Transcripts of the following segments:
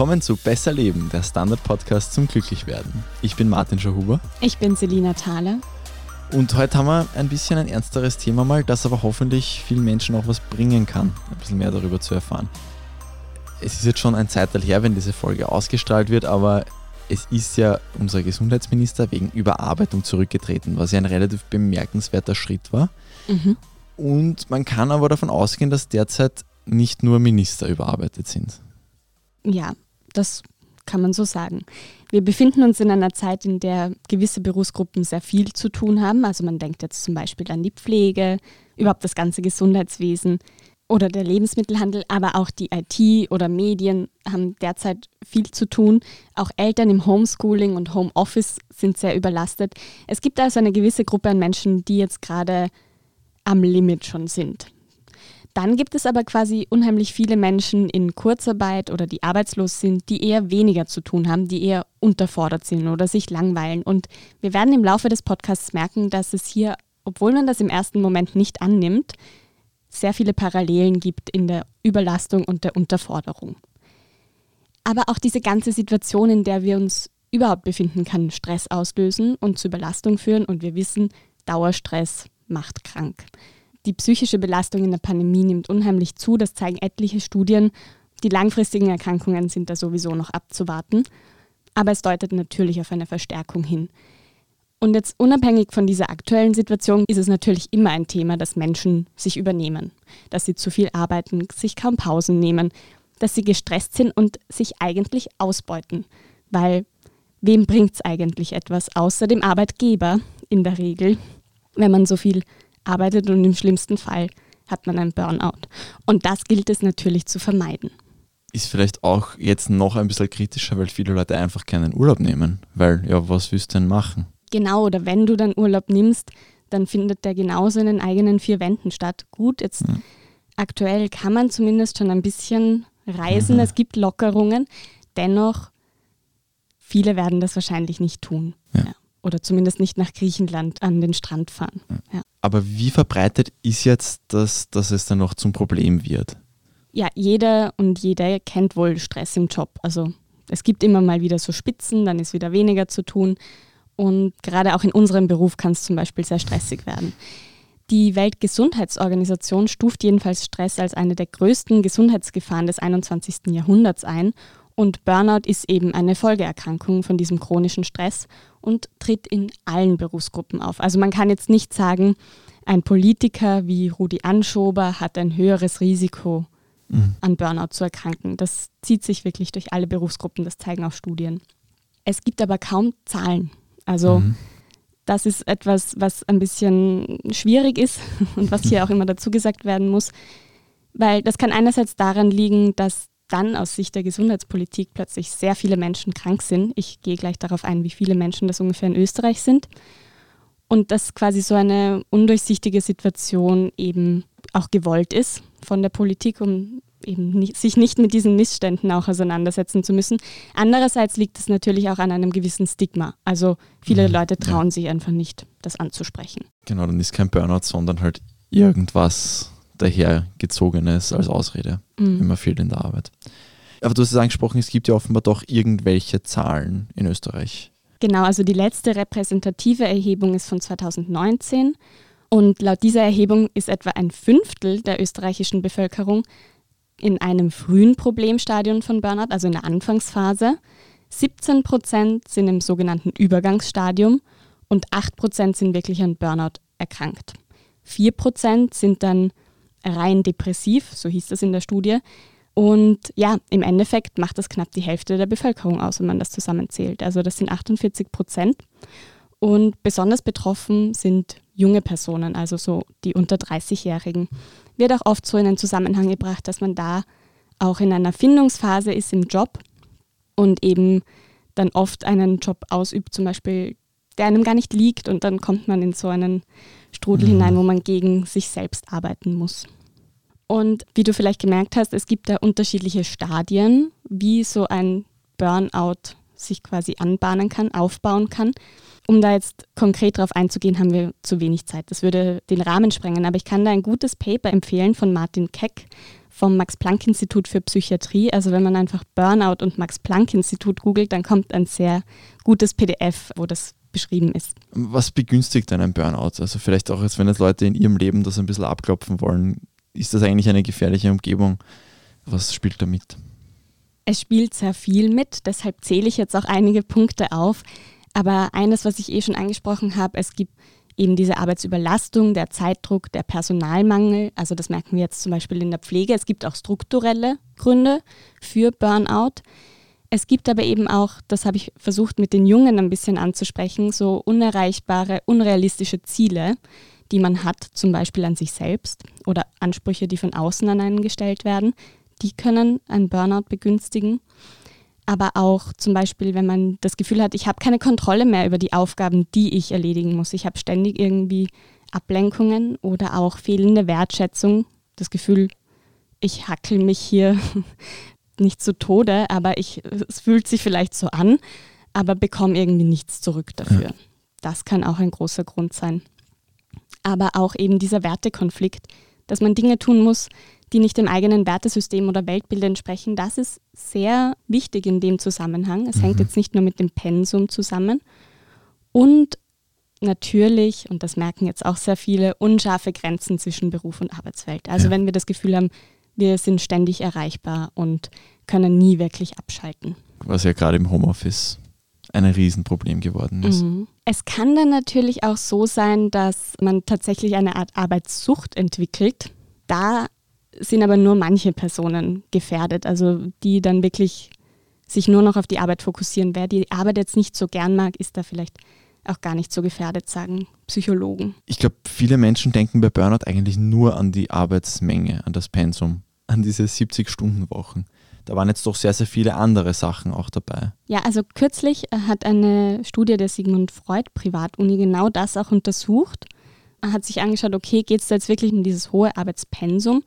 Willkommen zu Besser Leben, der Standard-Podcast zum Glücklichwerden. Ich bin Martin Schahuber. Ich bin Selina Thaler. Und heute haben wir ein bisschen ein ernsteres Thema mal, das aber hoffentlich vielen Menschen auch was bringen kann, ein bisschen mehr darüber zu erfahren. Es ist jetzt schon ein Zeitteil her, wenn diese Folge ausgestrahlt wird, aber es ist ja unser Gesundheitsminister wegen Überarbeitung zurückgetreten, was ja ein relativ bemerkenswerter Schritt war. Mhm. Und man kann aber davon ausgehen, dass derzeit nicht nur Minister überarbeitet sind. Ja, das kann man so sagen. Wir befinden uns in einer Zeit, in der gewisse Berufsgruppen sehr viel zu tun haben. Also man denkt jetzt zum Beispiel an die Pflege, überhaupt das ganze Gesundheitswesen oder der Lebensmittelhandel, aber auch die IT oder Medien haben derzeit viel zu tun. Auch Eltern im Homeschooling und Homeoffice sind sehr überlastet. Es gibt also eine gewisse Gruppe an Menschen, die jetzt gerade am Limit schon sind. Dann gibt es aber quasi unheimlich viele Menschen in Kurzarbeit oder die arbeitslos sind, die eher weniger zu tun haben, die eher unterfordert sind oder sich langweilen. Und wir werden im Laufe des Podcasts merken, dass es hier, obwohl man das im ersten Moment nicht annimmt, sehr viele Parallelen gibt in der Überlastung und der Unterforderung. Aber auch diese ganze Situation, in der wir uns überhaupt befinden, kann Stress auslösen und zu Überlastung führen. Und wir wissen, Dauerstress macht krank. Die psychische Belastung in der Pandemie nimmt unheimlich zu, das zeigen etliche Studien. Die langfristigen Erkrankungen sind da sowieso noch abzuwarten. Aber es deutet natürlich auf eine Verstärkung hin. Und jetzt unabhängig von dieser aktuellen Situation ist es natürlich immer ein Thema, dass Menschen sich übernehmen, dass sie zu viel arbeiten, sich kaum Pausen nehmen, dass sie gestresst sind und sich eigentlich ausbeuten. Weil wem bringt es eigentlich etwas außer dem Arbeitgeber in der Regel, wenn man so viel arbeitet und im schlimmsten Fall hat man einen Burnout. Und das gilt es natürlich zu vermeiden. Ist vielleicht auch jetzt noch ein bisschen kritischer, weil viele Leute einfach keinen Urlaub nehmen. Weil, ja, was willst du denn machen? Genau, oder wenn du dann Urlaub nimmst, dann findet der genauso in den eigenen vier Wänden statt. Gut, jetzt ja. aktuell kann man zumindest schon ein bisschen reisen, mhm. es gibt Lockerungen. Dennoch, viele werden das wahrscheinlich nicht tun. Ja. Ja. Oder zumindest nicht nach Griechenland an den Strand fahren. Aber wie verbreitet ist jetzt das, dass es dann noch zum Problem wird? Ja, jeder und jede kennt wohl Stress im Job. Also es gibt immer mal wieder so Spitzen, dann ist wieder weniger zu tun. Und gerade auch in unserem Beruf kann es zum Beispiel sehr stressig werden. Die Weltgesundheitsorganisation stuft jedenfalls Stress als eine der größten Gesundheitsgefahren des 21. Jahrhunderts ein. Und Burnout ist eben eine Folgeerkrankung von diesem chronischen Stress und tritt in allen Berufsgruppen auf. Also man kann jetzt nicht sagen, ein Politiker wie Rudi Anschober hat ein höheres Risiko, mhm. an Burnout zu erkranken. Das zieht sich wirklich durch alle Berufsgruppen, das zeigen auch Studien. Es gibt aber kaum Zahlen. Also mhm. das ist etwas, was ein bisschen schwierig ist und was hier auch immer dazu gesagt werden muss, weil das kann einerseits daran liegen, dass dann aus Sicht der Gesundheitspolitik plötzlich sehr viele Menschen krank sind. Ich gehe gleich darauf ein, wie viele Menschen das ungefähr in Österreich sind. Und dass quasi so eine undurchsichtige Situation eben auch gewollt ist von der Politik, um eben nicht, sich nicht mit diesen Missständen auch auseinandersetzen zu müssen. Andererseits liegt es natürlich auch an einem gewissen Stigma. Also viele mhm, Leute trauen ja. sich einfach nicht, das anzusprechen. Genau, dann ist kein Burnout, sondern halt irgendwas dahergezogenes als Ausrede. Mhm. Immer viel in der Arbeit. Aber du hast es angesprochen, es gibt ja offenbar doch irgendwelche Zahlen in Österreich. Genau, also die letzte repräsentative Erhebung ist von 2019 und laut dieser Erhebung ist etwa ein Fünftel der österreichischen Bevölkerung in einem frühen Problemstadium von Burnout, also in der Anfangsphase. 17 Prozent sind im sogenannten Übergangsstadium und 8 Prozent sind wirklich an Burnout erkrankt. 4 Prozent sind dann rein depressiv, so hieß das in der Studie. Und ja, im Endeffekt macht das knapp die Hälfte der Bevölkerung aus, wenn man das zusammenzählt. Also das sind 48 Prozent. Und besonders betroffen sind junge Personen, also so die unter 30-Jährigen. Wird auch oft so in den Zusammenhang gebracht, dass man da auch in einer Findungsphase ist im Job und eben dann oft einen Job ausübt, zum Beispiel, der einem gar nicht liegt und dann kommt man in so einen Strudel mhm. hinein, wo man gegen sich selbst arbeiten muss. Und wie du vielleicht gemerkt hast, es gibt da unterschiedliche Stadien, wie so ein Burnout sich quasi anbahnen kann, aufbauen kann. Um da jetzt konkret drauf einzugehen, haben wir zu wenig Zeit. Das würde den Rahmen sprengen. Aber ich kann da ein gutes Paper empfehlen von Martin Keck vom Max-Planck-Institut für Psychiatrie. Also wenn man einfach Burnout und Max-Planck-Institut googelt, dann kommt ein sehr gutes PDF, wo das beschrieben ist. Was begünstigt einen Burnout? Also vielleicht auch, als wenn jetzt Leute in ihrem Leben das ein bisschen abklopfen wollen, ist das eigentlich eine gefährliche Umgebung? Was spielt da mit? Es spielt sehr viel mit, deshalb zähle ich jetzt auch einige Punkte auf. Aber eines, was ich eh schon angesprochen habe, es gibt eben diese Arbeitsüberlastung, der Zeitdruck, der Personalmangel. Also das merken wir jetzt zum Beispiel in der Pflege. Es gibt auch strukturelle Gründe für Burnout. Es gibt aber eben auch, das habe ich versucht mit den Jungen ein bisschen anzusprechen, so unerreichbare, unrealistische Ziele, die man hat, zum Beispiel an sich selbst oder Ansprüche, die von außen an einen gestellt werden. Die können einen Burnout begünstigen aber auch zum Beispiel, wenn man das Gefühl hat, ich habe keine Kontrolle mehr über die Aufgaben, die ich erledigen muss. Ich habe ständig irgendwie Ablenkungen oder auch fehlende Wertschätzung. Das Gefühl, ich hackel mich hier nicht zu Tode, aber ich, es fühlt sich vielleicht so an, aber bekomme irgendwie nichts zurück dafür. Ja. Das kann auch ein großer Grund sein. Aber auch eben dieser Wertekonflikt, dass man Dinge tun muss, die nicht dem eigenen Wertesystem oder Weltbild entsprechen. Das ist sehr wichtig in dem Zusammenhang. Es mhm. hängt jetzt nicht nur mit dem Pensum zusammen. Und natürlich, und das merken jetzt auch sehr viele, unscharfe Grenzen zwischen Beruf und Arbeitswelt. Also ja. wenn wir das Gefühl haben, wir sind ständig erreichbar und können nie wirklich abschalten. Was ja gerade im Homeoffice ein Riesenproblem geworden ist. Mhm. Es kann dann natürlich auch so sein, dass man tatsächlich eine Art Arbeitssucht entwickelt. Da sind aber nur manche Personen gefährdet, also die dann wirklich sich nur noch auf die Arbeit fokussieren. Wer die Arbeit jetzt nicht so gern mag, ist da vielleicht auch gar nicht so gefährdet, sagen Psychologen. Ich glaube, viele Menschen denken bei Burnout eigentlich nur an die Arbeitsmenge, an das Pensum, an diese 70-Stunden-Wochen. Da waren jetzt doch sehr, sehr viele andere Sachen auch dabei. Ja, also kürzlich hat eine Studie der Sigmund Freud Privatuni genau das auch untersucht. Er hat sich angeschaut, okay, geht es da jetzt wirklich um dieses hohe Arbeitspensum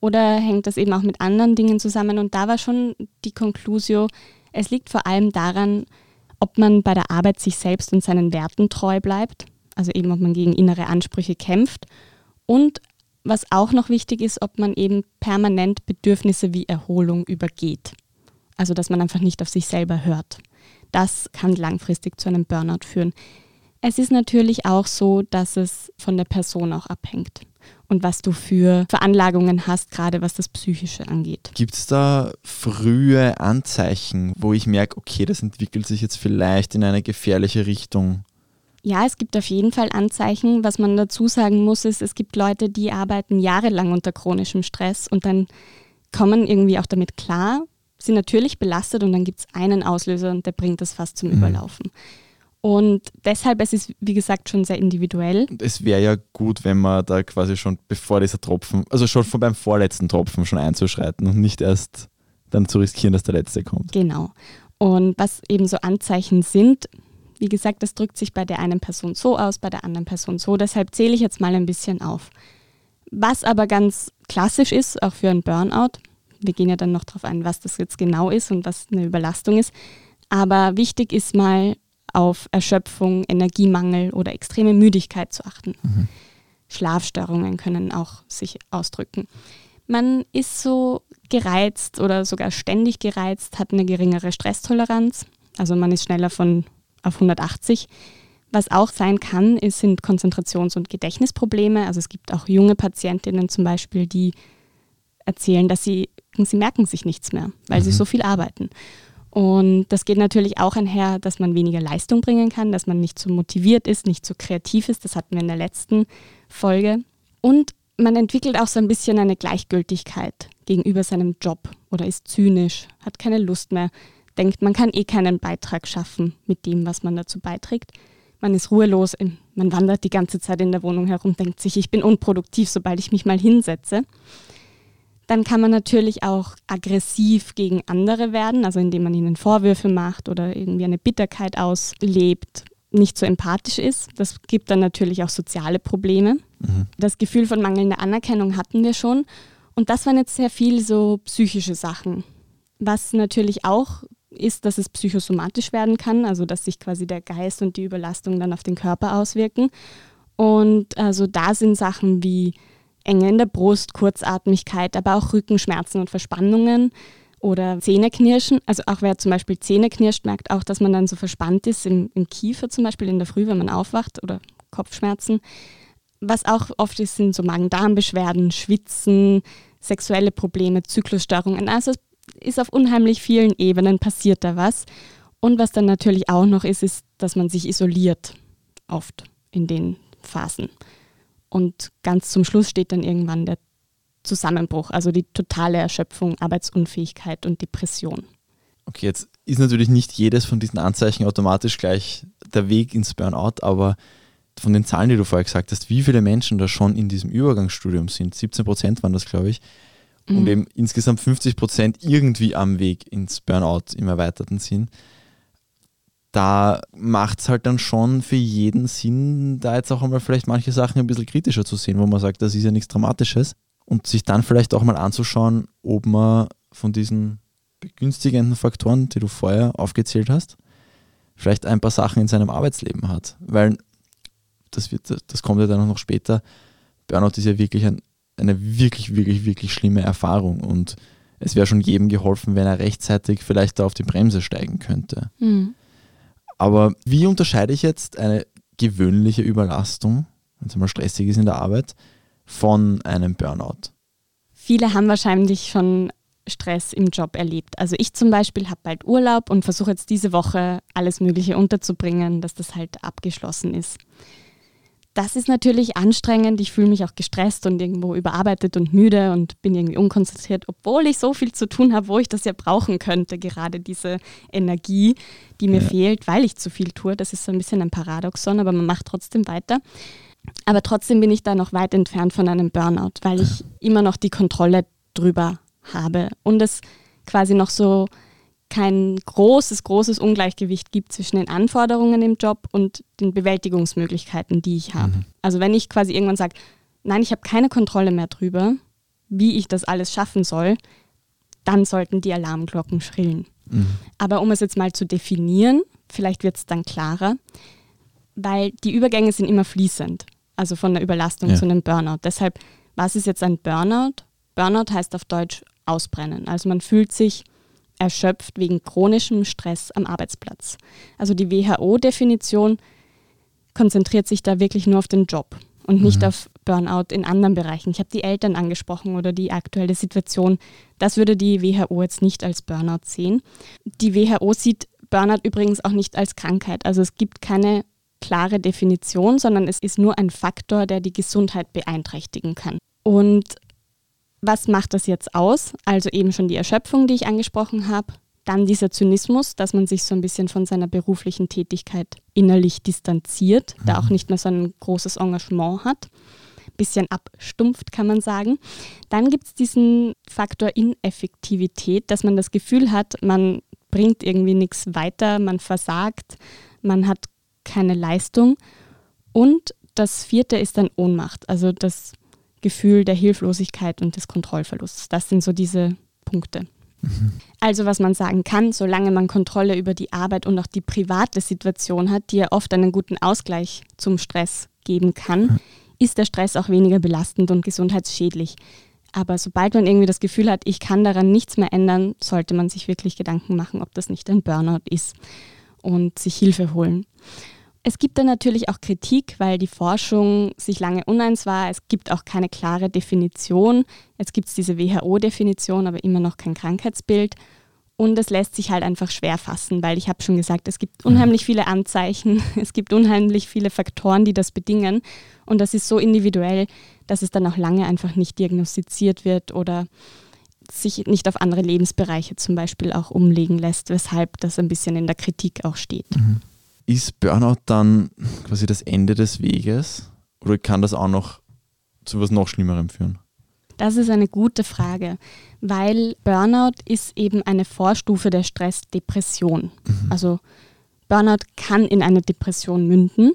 oder hängt das eben auch mit anderen Dingen zusammen? Und da war schon die Konklusio, es liegt vor allem daran, ob man bei der Arbeit sich selbst und seinen Werten treu bleibt, also eben ob man gegen innere Ansprüche kämpft und was auch noch wichtig ist, ob man eben permanent Bedürfnisse wie Erholung übergeht. Also dass man einfach nicht auf sich selber hört. Das kann langfristig zu einem Burnout führen. Es ist natürlich auch so, dass es von der Person auch abhängt und was du für Veranlagungen hast, gerade was das Psychische angeht. Gibt es da frühe Anzeichen, wo ich merke, okay, das entwickelt sich jetzt vielleicht in eine gefährliche Richtung? Ja, es gibt auf jeden Fall Anzeichen. Was man dazu sagen muss, ist, es gibt Leute, die arbeiten jahrelang unter chronischem Stress und dann kommen irgendwie auch damit klar, sind natürlich belastet und dann gibt es einen Auslöser und der bringt das fast zum mhm. Überlaufen. Und deshalb, es ist wie gesagt schon sehr individuell. Es wäre ja gut, wenn man da quasi schon bevor dieser Tropfen, also schon beim vorletzten Tropfen schon einzuschreiten und nicht erst dann zu riskieren, dass der letzte kommt. Genau. Und was eben so Anzeichen sind, wie gesagt, das drückt sich bei der einen Person so aus, bei der anderen Person so. Deshalb zähle ich jetzt mal ein bisschen auf. Was aber ganz klassisch ist, auch für ein Burnout, wir gehen ja dann noch darauf ein, was das jetzt genau ist und was eine Überlastung ist. Aber wichtig ist mal, auf Erschöpfung, Energiemangel oder extreme Müdigkeit zu achten. Mhm. Schlafstörungen können auch sich ausdrücken. Man ist so gereizt oder sogar ständig gereizt, hat eine geringere Stresstoleranz, also man ist schneller von auf 180. Was auch sein kann, ist, sind Konzentrations- und Gedächtnisprobleme. Also es gibt auch junge Patientinnen zum Beispiel, die erzählen, dass sie, sie merken sich nichts mehr, weil mhm. sie so viel arbeiten. Und das geht natürlich auch einher, dass man weniger Leistung bringen kann, dass man nicht so motiviert ist, nicht so kreativ ist. Das hatten wir in der letzten Folge. Und man entwickelt auch so ein bisschen eine Gleichgültigkeit gegenüber seinem Job oder ist zynisch, hat keine Lust mehr, denkt, man kann eh keinen Beitrag schaffen mit dem, was man dazu beiträgt. Man ist ruhelos, man wandert die ganze Zeit in der Wohnung herum, denkt sich, ich bin unproduktiv, sobald ich mich mal hinsetze. Dann kann man natürlich auch aggressiv gegen andere werden, also indem man ihnen Vorwürfe macht oder irgendwie eine Bitterkeit auslebt, nicht so empathisch ist. Das gibt dann natürlich auch soziale Probleme. Mhm. Das Gefühl von mangelnder Anerkennung hatten wir schon. Und das waren jetzt sehr viel so psychische Sachen. Was natürlich auch ist, dass es psychosomatisch werden kann, also dass sich quasi der Geist und die Überlastung dann auf den Körper auswirken. Und also da sind Sachen wie Enge in der Brust, Kurzatmigkeit, aber auch Rückenschmerzen und Verspannungen oder Zähneknirschen. Also auch wer zum Beispiel Zähne knirscht, merkt auch, dass man dann so verspannt ist im, im Kiefer zum Beispiel in der Früh, wenn man aufwacht oder Kopfschmerzen. Was auch oft ist, sind so Magen-Darm-Beschwerden, Schwitzen, sexuelle Probleme, Zyklusstörungen. Also ist auf unheimlich vielen Ebenen passiert da was. Und was dann natürlich auch noch ist, ist, dass man sich isoliert, oft in den Phasen. Und ganz zum Schluss steht dann irgendwann der Zusammenbruch, also die totale Erschöpfung, Arbeitsunfähigkeit und Depression. Okay, jetzt ist natürlich nicht jedes von diesen Anzeichen automatisch gleich der Weg ins Burnout, aber von den Zahlen, die du vorher gesagt hast, wie viele Menschen da schon in diesem Übergangsstudium sind, 17 Prozent waren das, glaube ich, mhm. und eben insgesamt 50 Prozent irgendwie am Weg ins Burnout im erweiterten Sinn da macht es halt dann schon für jeden Sinn, da jetzt auch einmal vielleicht manche Sachen ein bisschen kritischer zu sehen, wo man sagt, das ist ja nichts Dramatisches und sich dann vielleicht auch mal anzuschauen, ob man von diesen begünstigenden Faktoren, die du vorher aufgezählt hast, vielleicht ein paar Sachen in seinem Arbeitsleben hat. Weil das, wird, das kommt ja dann auch noch später. Burnout ist ja wirklich ein, eine wirklich, wirklich, wirklich schlimme Erfahrung und es wäre schon jedem geholfen, wenn er rechtzeitig vielleicht da auf die Bremse steigen könnte. Mhm. Aber wie unterscheide ich jetzt eine gewöhnliche Überlastung, wenn es mal stressig ist in der Arbeit, von einem Burnout? Viele haben wahrscheinlich schon Stress im Job erlebt. Also ich zum Beispiel habe bald Urlaub und versuche jetzt diese Woche alles Mögliche unterzubringen, dass das halt abgeschlossen ist das ist natürlich anstrengend. Ich fühle mich auch gestresst und irgendwo überarbeitet und müde und bin irgendwie unkonzentriert, obwohl ich so viel zu tun habe, wo ich das ja brauchen könnte, gerade diese Energie, die mir ja. fehlt, weil ich zu viel tue. Das ist so ein bisschen ein Paradoxon, aber man macht trotzdem weiter. Aber trotzdem bin ich da noch weit entfernt von einem Burnout, weil ich immer noch die Kontrolle drüber habe und es quasi noch so kein großes, großes Ungleichgewicht gibt zwischen den Anforderungen im Job und den Bewältigungsmöglichkeiten, die ich habe. Mhm. Also wenn ich quasi irgendwann sage, nein, ich habe keine Kontrolle mehr drüber, wie ich das alles schaffen soll, dann sollten die Alarmglocken schrillen. Mhm. Aber um es jetzt mal zu definieren, vielleicht wird es dann klarer, weil die Übergänge sind immer fließend, also von der Überlastung ja. zu einem Burnout. Deshalb, was ist jetzt ein Burnout? Burnout heißt auf Deutsch ausbrennen. Also man fühlt sich erschöpft wegen chronischem Stress am Arbeitsplatz. Also die WHO-Definition konzentriert sich da wirklich nur auf den Job und nicht mhm. auf Burnout in anderen Bereichen. Ich habe die Eltern angesprochen oder die aktuelle Situation. Das würde die WHO jetzt nicht als Burnout sehen. Die WHO sieht Burnout übrigens auch nicht als Krankheit. Also es gibt keine klare Definition, sondern es ist nur ein Faktor, der die Gesundheit beeinträchtigen kann. Und was macht das jetzt aus? Also eben schon die Erschöpfung, die ich angesprochen habe. Dann dieser Zynismus, dass man sich so ein bisschen von seiner beruflichen Tätigkeit innerlich distanziert, mhm. da auch nicht mehr so ein großes Engagement hat. Bisschen abstumpft, kann man sagen. Dann gibt es diesen Faktor Ineffektivität, dass man das Gefühl hat, man bringt irgendwie nichts weiter, man versagt, man hat keine Leistung. Und das vierte ist dann Ohnmacht. Also das Gefühl der Hilflosigkeit und des Kontrollverlusts. Das sind so diese Punkte. Mhm. Also was man sagen kann, solange man Kontrolle über die Arbeit und auch die private Situation hat, die ja oft einen guten Ausgleich zum Stress geben kann, mhm. ist der Stress auch weniger belastend und gesundheitsschädlich. Aber sobald man irgendwie das Gefühl hat, ich kann daran nichts mehr ändern, sollte man sich wirklich Gedanken machen, ob das nicht ein Burnout ist und sich Hilfe holen. Es gibt dann natürlich auch Kritik, weil die Forschung sich lange uneins war. Es gibt auch keine klare Definition. Jetzt gibt es diese WHO-Definition, aber immer noch kein Krankheitsbild. Und es lässt sich halt einfach schwer fassen, weil ich habe schon gesagt, es gibt unheimlich viele Anzeichen, es gibt unheimlich viele Faktoren, die das bedingen. Und das ist so individuell, dass es dann auch lange einfach nicht diagnostiziert wird oder sich nicht auf andere Lebensbereiche zum Beispiel auch umlegen lässt, weshalb das ein bisschen in der Kritik auch steht. Mhm. Ist Burnout dann quasi das Ende des Weges oder kann das auch noch zu was noch Schlimmerem führen? Das ist eine gute Frage, weil Burnout ist eben eine Vorstufe der Stressdepression. Mhm. Also Burnout kann in eine Depression münden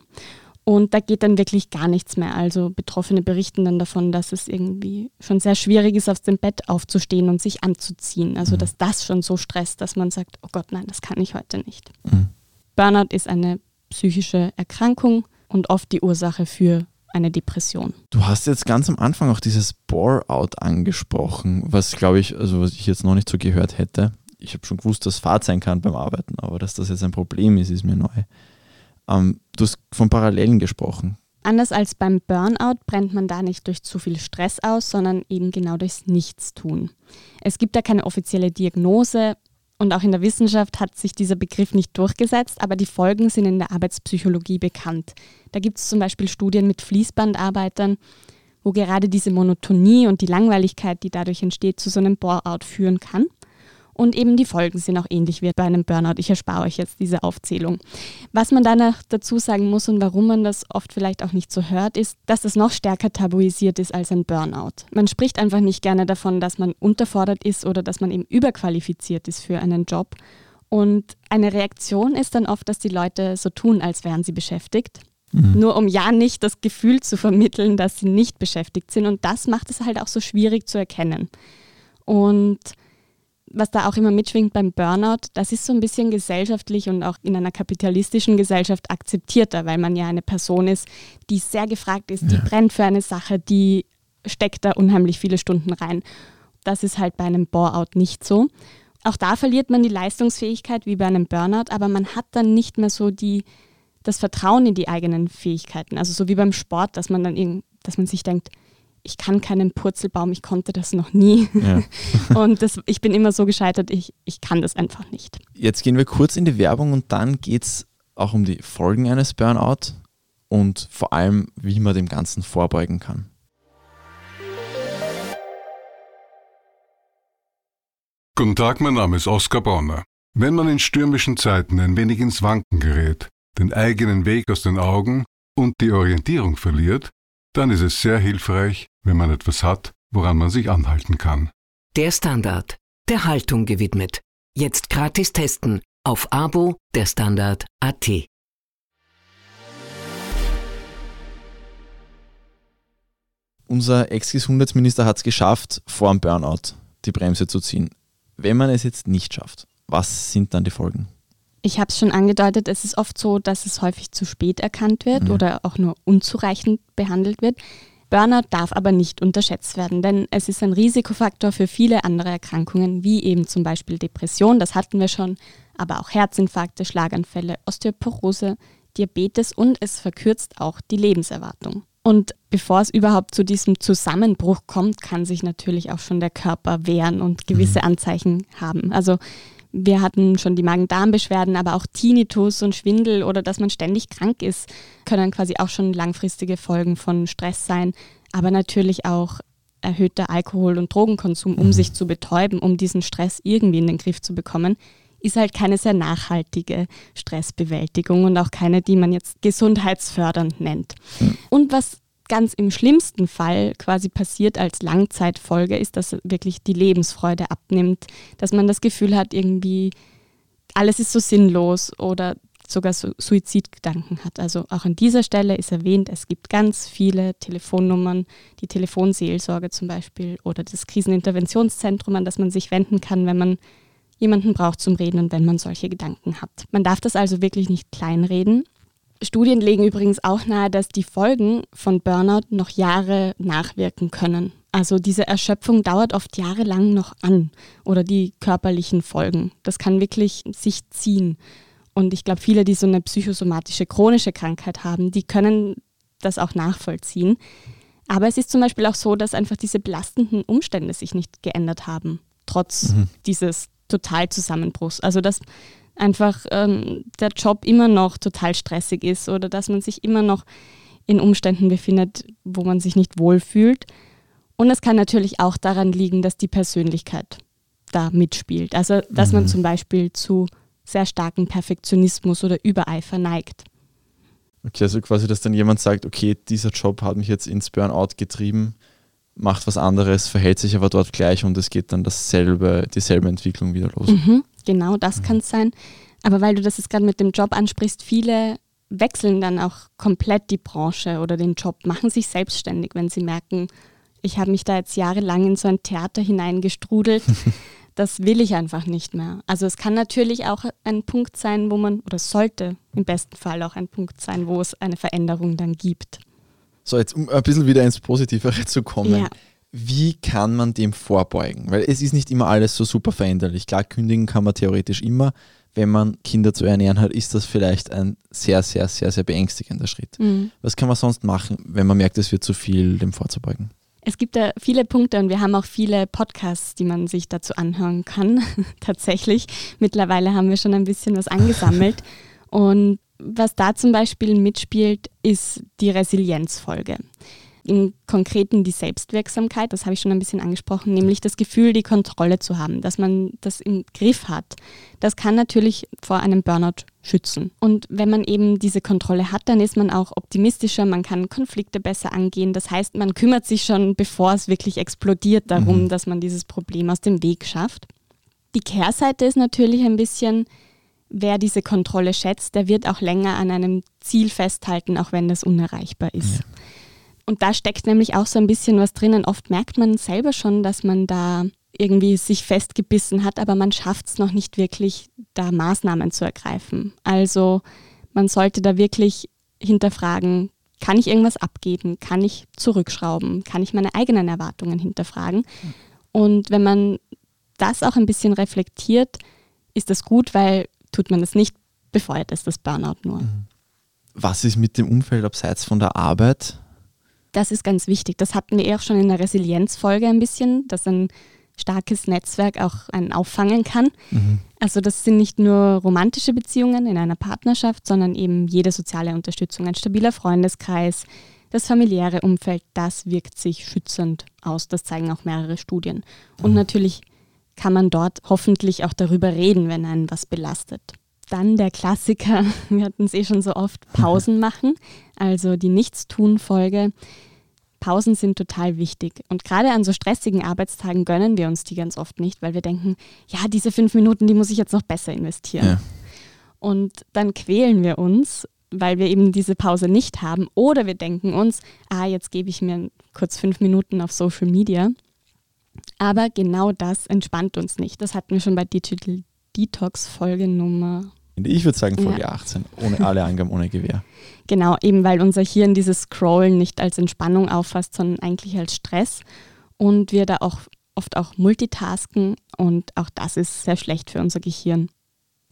und da geht dann wirklich gar nichts mehr. Also Betroffene berichten dann davon, dass es irgendwie schon sehr schwierig ist, aus dem Bett aufzustehen und sich anzuziehen. Also mhm. dass das schon so stresst, dass man sagt, oh Gott, nein, das kann ich heute nicht. Mhm. Burnout ist eine psychische Erkrankung und oft die Ursache für eine Depression. Du hast jetzt ganz am Anfang auch dieses Bore-out angesprochen, was glaube ich, also was ich jetzt noch nicht so gehört hätte. Ich habe schon gewusst, dass Fahrt sein kann beim Arbeiten, aber dass das jetzt ein Problem ist, ist mir neu. Ähm, du hast von Parallelen gesprochen. Anders als beim Burnout brennt man da nicht durch zu viel Stress aus, sondern eben genau durchs Nichtstun. Es gibt da keine offizielle Diagnose und auch in der Wissenschaft hat sich dieser Begriff nicht durchgesetzt, aber die Folgen sind in der Arbeitspsychologie bekannt. Da gibt es zum Beispiel Studien mit Fließbandarbeitern, wo gerade diese Monotonie und die Langweiligkeit, die dadurch entsteht, zu so einem Bore-out führen kann. Und eben die Folgen sind auch ähnlich wie bei einem Burnout. Ich erspare euch jetzt diese Aufzählung. Was man danach dazu sagen muss und warum man das oft vielleicht auch nicht so hört, ist, dass das noch stärker tabuisiert ist als ein Burnout. Man spricht einfach nicht gerne davon, dass man unterfordert ist oder dass man eben überqualifiziert ist für einen Job. Und eine Reaktion ist dann oft, dass die Leute so tun, als wären sie beschäftigt. Mhm. Nur um ja nicht das Gefühl zu vermitteln, dass sie nicht beschäftigt sind. Und das macht es halt auch so schwierig zu erkennen. Und was da auch immer mitschwingt beim Burnout, das ist so ein bisschen gesellschaftlich und auch in einer kapitalistischen Gesellschaft akzeptierter, weil man ja eine Person ist, die sehr gefragt ist, die ja. brennt für eine Sache, die steckt da unheimlich viele Stunden rein. Das ist halt bei einem Bore-out nicht so. Auch da verliert man die Leistungsfähigkeit wie bei einem Burnout, aber man hat dann nicht mehr so die, das Vertrauen in die eigenen Fähigkeiten. Also so wie beim Sport, dass man dann dass man sich denkt, ich kann keinen Purzelbaum, ich konnte das noch nie. Ja. und das, ich bin immer so gescheitert, ich, ich kann das einfach nicht. Jetzt gehen wir kurz in die Werbung und dann geht es auch um die Folgen eines Burnout und vor allem, wie man dem Ganzen vorbeugen kann. Guten Tag, mein Name ist Oskar Bonner. Wenn man in stürmischen Zeiten ein wenig ins Wanken gerät, den eigenen Weg aus den Augen und die Orientierung verliert, dann ist es sehr hilfreich, wenn man etwas hat, woran man sich anhalten kann. Der Standard, der Haltung gewidmet. Jetzt gratis testen auf Abo der Standard AT. Unser Ex-Gesundheitsminister hat es geschafft, vor dem Burnout die Bremse zu ziehen. Wenn man es jetzt nicht schafft, was sind dann die Folgen? Ich habe es schon angedeutet, es ist oft so, dass es häufig zu spät erkannt wird mhm. oder auch nur unzureichend behandelt wird. Burnout darf aber nicht unterschätzt werden, denn es ist ein Risikofaktor für viele andere Erkrankungen, wie eben zum Beispiel Depression, das hatten wir schon, aber auch Herzinfarkte, Schlaganfälle, Osteoporose, Diabetes und es verkürzt auch die Lebenserwartung. Und bevor es überhaupt zu diesem Zusammenbruch kommt, kann sich natürlich auch schon der Körper wehren und gewisse mhm. Anzeichen haben. Also wir hatten schon die Magen-Darm-Beschwerden, aber auch Tinnitus und Schwindel oder dass man ständig krank ist, können quasi auch schon langfristige Folgen von Stress sein. Aber natürlich auch erhöhter Alkohol- und Drogenkonsum, um mhm. sich zu betäuben, um diesen Stress irgendwie in den Griff zu bekommen, ist halt keine sehr nachhaltige Stressbewältigung und auch keine, die man jetzt gesundheitsfördernd nennt. Mhm. Und was ganz im schlimmsten Fall quasi passiert als Langzeitfolge, ist, dass wirklich die Lebensfreude abnimmt, dass man das Gefühl hat, irgendwie alles ist so sinnlos oder sogar so Suizidgedanken hat. Also auch an dieser Stelle ist erwähnt, es gibt ganz viele Telefonnummern, die Telefonseelsorge zum Beispiel oder das Kriseninterventionszentrum, an das man sich wenden kann, wenn man jemanden braucht zum Reden und wenn man solche Gedanken hat. Man darf das also wirklich nicht kleinreden Studien legen übrigens auch nahe, dass die Folgen von Burnout noch Jahre nachwirken können. Also diese Erschöpfung dauert oft jahrelang noch an oder die körperlichen Folgen. Das kann wirklich sich ziehen. Und ich glaube, viele, die so eine psychosomatische chronische Krankheit haben, die können das auch nachvollziehen. Aber es ist zum Beispiel auch so, dass einfach diese belastenden Umstände sich nicht geändert haben, trotz mhm. dieses Totalzusammenbruchs. Also dass einfach ähm, der Job immer noch total stressig ist oder dass man sich immer noch in Umständen befindet, wo man sich nicht wohlfühlt. Und es kann natürlich auch daran liegen, dass die Persönlichkeit da mitspielt. Also dass mhm. man zum Beispiel zu sehr starken Perfektionismus oder Übereifer neigt. Okay, also quasi, dass dann jemand sagt, okay, dieser Job hat mich jetzt ins Burnout getrieben, macht was anderes, verhält sich aber dort gleich und es geht dann dasselbe, dieselbe Entwicklung wieder los. Mhm. Genau, das mhm. kann es sein. Aber weil du das jetzt gerade mit dem Job ansprichst, viele wechseln dann auch komplett die Branche oder den Job, machen sich selbstständig, wenn sie merken, ich habe mich da jetzt jahrelang in so ein Theater hineingestrudelt. das will ich einfach nicht mehr. Also es kann natürlich auch ein Punkt sein, wo man, oder sollte im besten Fall auch ein Punkt sein, wo es eine Veränderung dann gibt. So, jetzt um ein bisschen wieder ins Positivere zu kommen. Ja. Wie kann man dem vorbeugen? Weil es ist nicht immer alles so super veränderlich. Klar, kündigen kann man theoretisch immer. Wenn man Kinder zu ernähren hat, ist das vielleicht ein sehr, sehr, sehr, sehr beängstigender Schritt. Mhm. Was kann man sonst machen, wenn man merkt, es wird zu viel, dem vorzubeugen? Es gibt da viele Punkte und wir haben auch viele Podcasts, die man sich dazu anhören kann. Tatsächlich. Mittlerweile haben wir schon ein bisschen was angesammelt. und was da zum Beispiel mitspielt, ist die Resilienzfolge. Im Konkreten die Selbstwirksamkeit, das habe ich schon ein bisschen angesprochen, nämlich das Gefühl, die Kontrolle zu haben, dass man das im Griff hat. Das kann natürlich vor einem Burnout schützen. Und wenn man eben diese Kontrolle hat, dann ist man auch optimistischer, man kann Konflikte besser angehen. Das heißt, man kümmert sich schon, bevor es wirklich explodiert, darum, mhm. dass man dieses Problem aus dem Weg schafft. Die Kehrseite ist natürlich ein bisschen, wer diese Kontrolle schätzt, der wird auch länger an einem Ziel festhalten, auch wenn das unerreichbar ist. Ja. Und da steckt nämlich auch so ein bisschen was drinnen. Oft merkt man selber schon, dass man da irgendwie sich festgebissen hat, aber man schafft es noch nicht wirklich, da Maßnahmen zu ergreifen. Also man sollte da wirklich hinterfragen, kann ich irgendwas abgeben? Kann ich zurückschrauben? Kann ich meine eigenen Erwartungen hinterfragen? Und wenn man das auch ein bisschen reflektiert, ist das gut, weil tut man das nicht, befeuert es das Burnout nur. Mhm. Was ist mit dem Umfeld abseits von der Arbeit? Das ist ganz wichtig. Das hatten wir eh auch schon in der Resilienzfolge ein bisschen, dass ein starkes Netzwerk auch einen auffangen kann. Mhm. Also das sind nicht nur romantische Beziehungen in einer Partnerschaft, sondern eben jede soziale Unterstützung, ein stabiler Freundeskreis, das familiäre Umfeld, das wirkt sich schützend aus. Das zeigen auch mehrere Studien. Und mhm. natürlich kann man dort hoffentlich auch darüber reden, wenn einen was belastet. Dann der Klassiker, wir hatten es eh schon so oft, Pausen machen, also die Nichtstun-Folge. Pausen sind total wichtig. Und gerade an so stressigen Arbeitstagen gönnen wir uns die ganz oft nicht, weil wir denken, ja, diese fünf Minuten, die muss ich jetzt noch besser investieren. Ja. Und dann quälen wir uns, weil wir eben diese Pause nicht haben. Oder wir denken uns, ah, jetzt gebe ich mir kurz fünf Minuten auf Social Media. Aber genau das entspannt uns nicht. Das hatten wir schon bei Digital Detox Folge Nummer ich würde sagen Folge ja. 18, ohne alle Angaben, ohne Gewehr. Genau, eben weil unser Hirn dieses Scrollen nicht als Entspannung auffasst, sondern eigentlich als Stress und wir da auch oft auch multitasken und auch das ist sehr schlecht für unser Gehirn.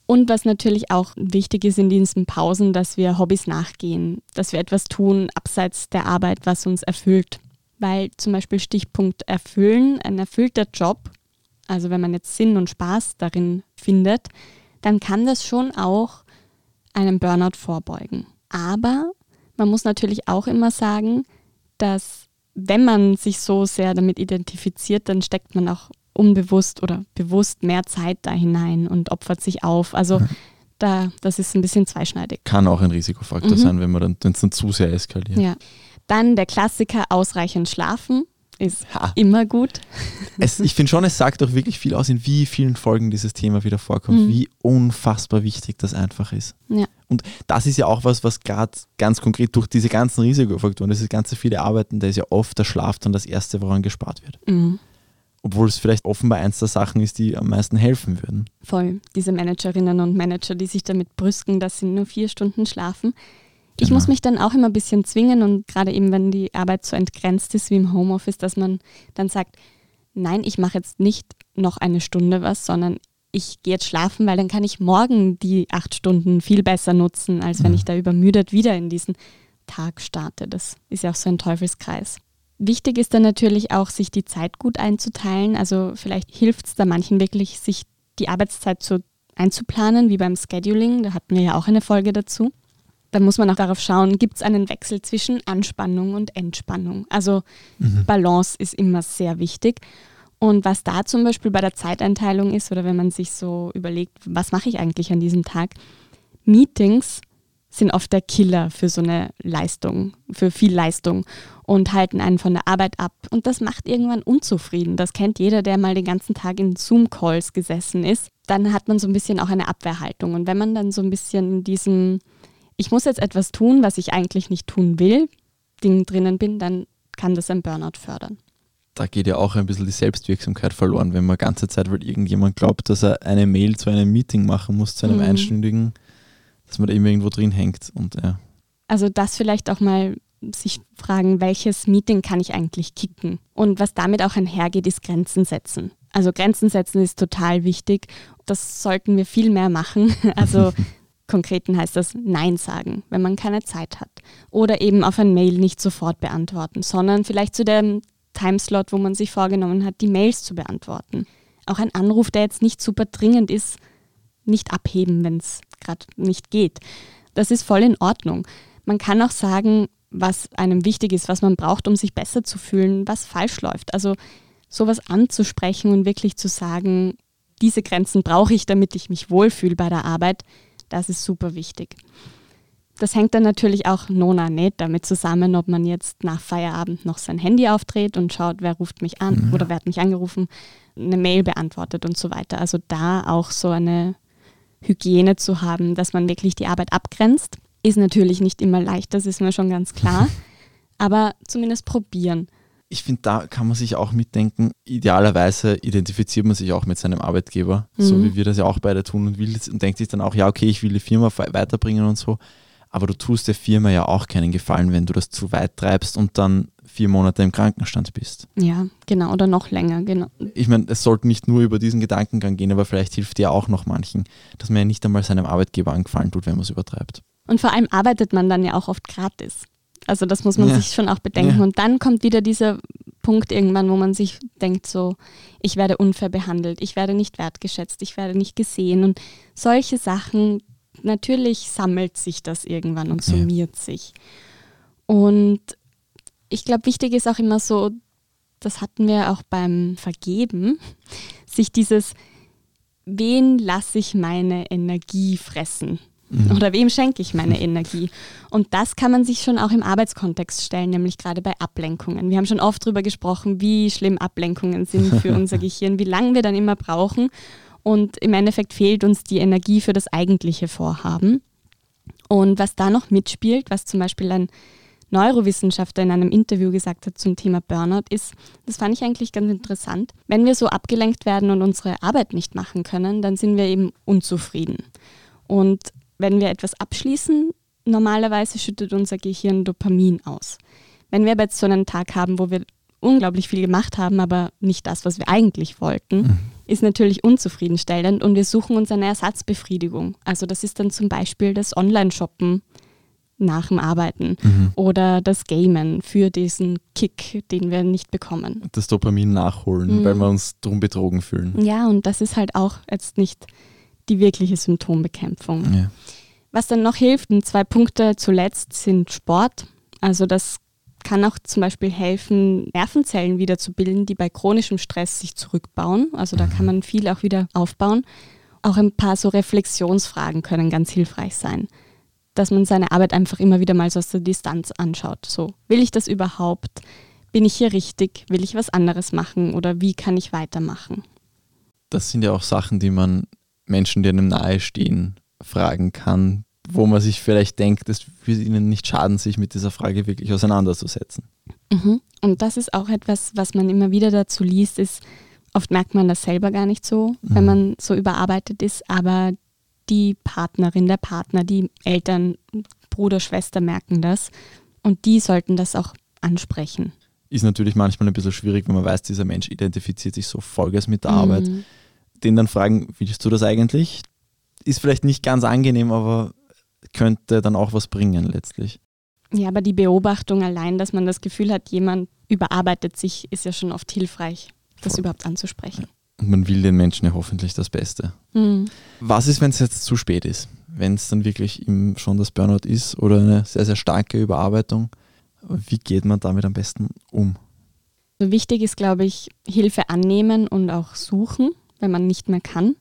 Und was natürlich auch wichtig ist in diesen Pausen, dass wir Hobbys nachgehen, dass wir etwas tun abseits der Arbeit, was uns erfüllt. Weil zum Beispiel Stichpunkt erfüllen, ein erfüllter Job, also wenn man jetzt Sinn und Spaß darin findet, dann kann das schon auch einem Burnout vorbeugen. Aber man muss natürlich auch immer sagen, dass wenn man sich so sehr damit identifiziert, dann steckt man auch unbewusst oder bewusst mehr Zeit da hinein und opfert sich auf. Also da, das ist ein bisschen zweischneidig. Kann auch ein Risikofaktor mhm. sein, wenn man dann, dann zu sehr eskaliert. Ja. Dann der Klassiker ausreichend schlafen ist ha. immer gut. Es, ich finde schon, es sagt auch wirklich viel aus, in wie vielen Folgen dieses Thema wieder vorkommt, mhm. wie unfassbar wichtig das einfach ist. Ja. Und das ist ja auch was, was gerade ganz konkret durch diese ganzen Risikofaktoren, das ist ganze viele Arbeiten, da ist ja oft der Schlaf dann das Erste, woran gespart wird. Mhm. Obwohl es vielleicht offenbar eins der Sachen ist, die am meisten helfen würden. Voll. Diese Managerinnen und Manager, die sich damit brüsten, dass sie nur vier Stunden schlafen, ich genau. muss mich dann auch immer ein bisschen zwingen und gerade eben, wenn die Arbeit so entgrenzt ist wie im Homeoffice, dass man dann sagt, nein, ich mache jetzt nicht noch eine Stunde was, sondern ich gehe jetzt schlafen, weil dann kann ich morgen die acht Stunden viel besser nutzen, als wenn mhm. ich da übermüdet wieder in diesen Tag starte. Das ist ja auch so ein Teufelskreis. Wichtig ist dann natürlich auch, sich die Zeit gut einzuteilen. Also vielleicht hilft es da manchen wirklich, sich die Arbeitszeit so einzuplanen, wie beim Scheduling. Da hatten wir ja auch eine Folge dazu da muss man auch darauf schauen, gibt es einen Wechsel zwischen Anspannung und Entspannung. Also mhm. Balance ist immer sehr wichtig. Und was da zum Beispiel bei der Zeiteinteilung ist oder wenn man sich so überlegt, was mache ich eigentlich an diesem Tag? Meetings sind oft der Killer für so eine Leistung, für viel Leistung und halten einen von der Arbeit ab. Und das macht irgendwann unzufrieden. Das kennt jeder, der mal den ganzen Tag in Zoom-Calls gesessen ist. Dann hat man so ein bisschen auch eine Abwehrhaltung. Und wenn man dann so ein bisschen in diesem ich muss jetzt etwas tun, was ich eigentlich nicht tun will, Ding drinnen bin, dann kann das ein Burnout fördern. Da geht ja auch ein bisschen die Selbstwirksamkeit verloren, wenn man ganze Zeit, weil irgendjemand glaubt, dass er eine Mail zu einem Meeting machen muss, zu einem mhm. einstündigen, dass man da immer irgendwo drin hängt. Und, ja. Also das vielleicht auch mal sich fragen, welches Meeting kann ich eigentlich kicken? Und was damit auch einhergeht, ist Grenzen setzen. Also Grenzen setzen ist total wichtig. Das sollten wir viel mehr machen. Also konkreten heißt das Nein sagen, wenn man keine Zeit hat. Oder eben auf ein Mail nicht sofort beantworten, sondern vielleicht zu dem Timeslot, wo man sich vorgenommen hat, die Mails zu beantworten. Auch ein Anruf, der jetzt nicht super dringend ist, nicht abheben, wenn es gerade nicht geht. Das ist voll in Ordnung. Man kann auch sagen, was einem wichtig ist, was man braucht, um sich besser zu fühlen, was falsch läuft. Also sowas anzusprechen und wirklich zu sagen, diese Grenzen brauche ich, damit ich mich wohlfühle bei der Arbeit, das ist super wichtig. Das hängt dann natürlich auch nona nicht damit zusammen, ob man jetzt nach Feierabend noch sein Handy aufdreht und schaut, wer ruft mich an mhm. oder wer hat mich angerufen, eine Mail beantwortet und so weiter. Also da auch so eine Hygiene zu haben, dass man wirklich die Arbeit abgrenzt, ist natürlich nicht immer leicht, das ist mir schon ganz klar. Aber zumindest probieren ich finde, da kann man sich auch mitdenken. Idealerweise identifiziert man sich auch mit seinem Arbeitgeber, mhm. so wie wir das ja auch beide tun und, will, und denkt sich dann auch, ja, okay, ich will die Firma weiterbringen und so. Aber du tust der Firma ja auch keinen Gefallen, wenn du das zu weit treibst und dann vier Monate im Krankenstand bist. Ja, genau, oder noch länger, genau. Ich meine, es sollte nicht nur über diesen Gedankengang gehen, aber vielleicht hilft dir auch noch manchen, dass man ja nicht einmal seinem Arbeitgeber einen Gefallen tut, wenn man es übertreibt. Und vor allem arbeitet man dann ja auch oft gratis. Also das muss man ja. sich schon auch bedenken. Ja. Und dann kommt wieder dieser Punkt irgendwann, wo man sich denkt, so, ich werde unfair behandelt, ich werde nicht wertgeschätzt, ich werde nicht gesehen. Und solche Sachen, natürlich sammelt sich das irgendwann und summiert ja. sich. Und ich glaube, wichtig ist auch immer so, das hatten wir auch beim Vergeben, sich dieses, wen lasse ich meine Energie fressen? Mhm. Oder wem schenke ich meine Energie? Und das kann man sich schon auch im Arbeitskontext stellen, nämlich gerade bei Ablenkungen. Wir haben schon oft darüber gesprochen, wie schlimm Ablenkungen sind für unser Gehirn, wie lange wir dann immer brauchen. Und im Endeffekt fehlt uns die Energie für das eigentliche Vorhaben. Und was da noch mitspielt, was zum Beispiel ein Neurowissenschaftler in einem Interview gesagt hat zum Thema Burnout, ist, das fand ich eigentlich ganz interessant. Wenn wir so abgelenkt werden und unsere Arbeit nicht machen können, dann sind wir eben unzufrieden. Und wenn wir etwas abschließen, normalerweise schüttet unser Gehirn Dopamin aus. Wenn wir aber jetzt so einen Tag haben, wo wir unglaublich viel gemacht haben, aber nicht das, was wir eigentlich wollten, mhm. ist natürlich unzufriedenstellend und wir suchen uns eine Ersatzbefriedigung. Also das ist dann zum Beispiel das Online-Shoppen nach dem Arbeiten mhm. oder das Gamen für diesen Kick, den wir nicht bekommen. Das Dopamin nachholen, mhm. weil wir uns drum betrogen fühlen. Ja, und das ist halt auch jetzt nicht die wirkliche Symptombekämpfung. Ja. Was dann noch hilft, und zwei Punkte zuletzt, sind Sport. Also das kann auch zum Beispiel helfen, Nervenzellen wieder zu bilden, die bei chronischem Stress sich zurückbauen. Also da kann mhm. man viel auch wieder aufbauen. Auch ein paar so Reflexionsfragen können ganz hilfreich sein. Dass man seine Arbeit einfach immer wieder mal so aus der Distanz anschaut. So, will ich das überhaupt? Bin ich hier richtig? Will ich was anderes machen? Oder wie kann ich weitermachen? Das sind ja auch Sachen, die man Menschen, die einem nahestehen, fragen kann, wo man sich vielleicht denkt, es würde ihnen nicht schaden, sich mit dieser Frage wirklich auseinanderzusetzen. Mhm. Und das ist auch etwas, was man immer wieder dazu liest, ist, oft merkt man das selber gar nicht so, mhm. wenn man so überarbeitet ist, aber die Partnerin, der Partner, die Eltern, Bruder, Schwester merken das und die sollten das auch ansprechen. Ist natürlich manchmal ein bisschen schwierig, wenn man weiß, dieser Mensch identifiziert sich so vollgas mit der mhm. Arbeit den dann fragen, wie willst du das eigentlich? Ist vielleicht nicht ganz angenehm, aber könnte dann auch was bringen letztlich. Ja, aber die Beobachtung allein, dass man das Gefühl hat, jemand überarbeitet sich, ist ja schon oft hilfreich, das Voll. überhaupt anzusprechen. Und man will den Menschen ja hoffentlich das Beste. Mhm. Was ist, wenn es jetzt zu spät ist? Wenn es dann wirklich schon das Burnout ist oder eine sehr, sehr starke Überarbeitung? Wie geht man damit am besten um? Wichtig ist, glaube ich, Hilfe annehmen und auch suchen wenn man nicht mehr kann.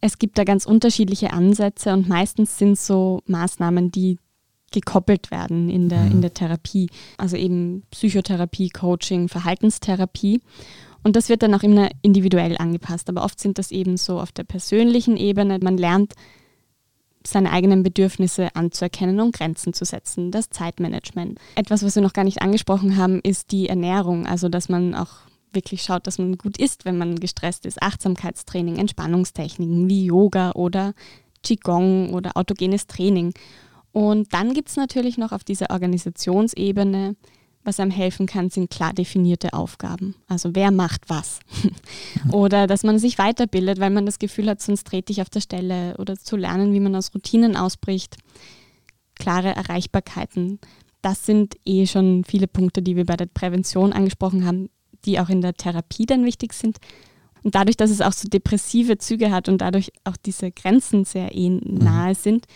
Es gibt da ganz unterschiedliche Ansätze und meistens sind so Maßnahmen, die gekoppelt werden in der, in mhm. der Therapie. Also eben Psychotherapie, Coaching, Verhaltenstherapie. Und das wird dann auch immer individuell angepasst. Aber oft sind das eben so auf der persönlichen Ebene. Man lernt, seine eigenen Bedürfnisse anzuerkennen und Grenzen zu setzen. Das Zeitmanagement. Etwas, was wir noch gar nicht angesprochen haben, ist die Ernährung. Also, dass man auch wirklich schaut, dass man gut isst, wenn man gestresst ist. Achtsamkeitstraining, Entspannungstechniken wie Yoga oder Qigong oder autogenes Training. Und dann gibt es natürlich noch auf dieser Organisationsebene, was einem helfen kann, sind klar definierte Aufgaben. Also wer macht was. oder dass man sich weiterbildet, weil man das Gefühl hat, sonst trete ich auf der Stelle. Oder zu lernen, wie man aus Routinen ausbricht. Klare Erreichbarkeiten. Das sind eh schon viele Punkte, die wir bei der Prävention angesprochen haben, die auch in der Therapie dann wichtig sind. Und dadurch, dass es auch so depressive Züge hat und dadurch auch diese Grenzen sehr eh nahe sind,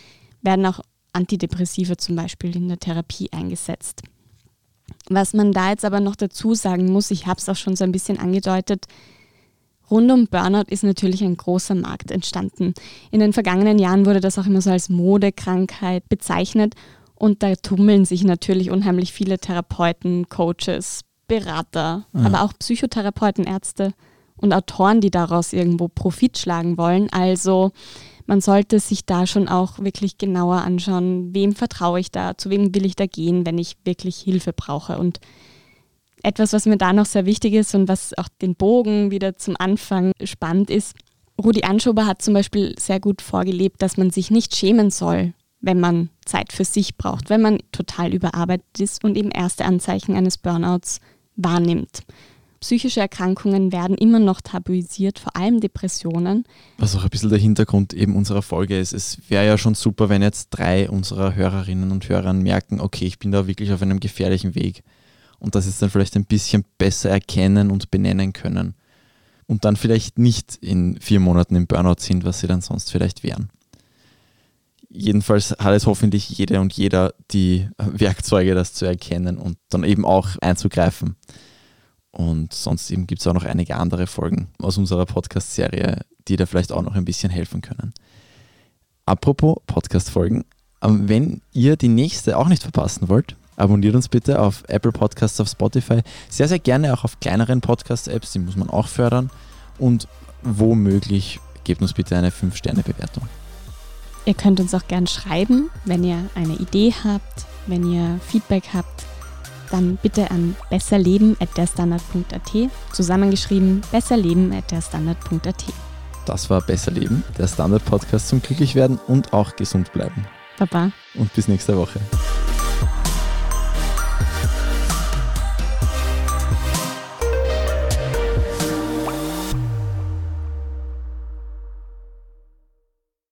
werden auch Antidepressiva zum Beispiel in der Therapie eingesetzt. Was man da jetzt aber noch dazu sagen muss, ich habe es auch schon so ein bisschen angedeutet, rund um Burnout ist natürlich ein großer Markt entstanden. In den vergangenen Jahren wurde das auch immer so als Modekrankheit bezeichnet und da tummeln sich natürlich unheimlich viele Therapeuten, Coaches, Berater, ja. aber auch Psychotherapeuten, Ärzte und Autoren, die daraus irgendwo Profit schlagen wollen. Also man sollte sich da schon auch wirklich genauer anschauen, wem vertraue ich da, zu wem will ich da gehen, wenn ich wirklich Hilfe brauche. Und etwas, was mir da noch sehr wichtig ist und was auch den Bogen wieder zum Anfang spannend ist, Rudi Anschober hat zum Beispiel sehr gut vorgelebt, dass man sich nicht schämen soll, wenn man Zeit für sich braucht, wenn man total überarbeitet ist und eben erste Anzeichen eines Burnouts wahrnimmt psychische Erkrankungen werden immer noch tabuisiert, vor allem Depressionen. Was auch ein bisschen der Hintergrund eben unserer Folge ist. Es wäre ja schon super, wenn jetzt drei unserer Hörerinnen und Hörer merken, okay, ich bin da wirklich auf einem gefährlichen Weg und das jetzt dann vielleicht ein bisschen besser erkennen und benennen können und dann vielleicht nicht in vier Monaten im Burnout sind, was sie dann sonst vielleicht wären. Jedenfalls hat es hoffentlich jede und jeder die Werkzeuge, das zu erkennen und dann eben auch einzugreifen. Und sonst eben gibt es auch noch einige andere Folgen aus unserer Podcast-Serie, die da vielleicht auch noch ein bisschen helfen können. Apropos Podcast-Folgen, ähm, wenn ihr die nächste auch nicht verpassen wollt, abonniert uns bitte auf Apple Podcasts, auf Spotify, sehr, sehr gerne auch auf kleineren Podcast-Apps, die muss man auch fördern. Und womöglich gebt uns bitte eine 5-Sterne-Bewertung. Ihr könnt uns auch gerne schreiben, wenn ihr eine Idee habt, wenn ihr Feedback habt dann bitte an besserleben.derstandard.at, zusammengeschrieben besserleben.derstandard.at. Das war Besser Leben, der Standard-Podcast zum Glücklichwerden und auch gesund bleiben. Baba. Und bis nächste Woche.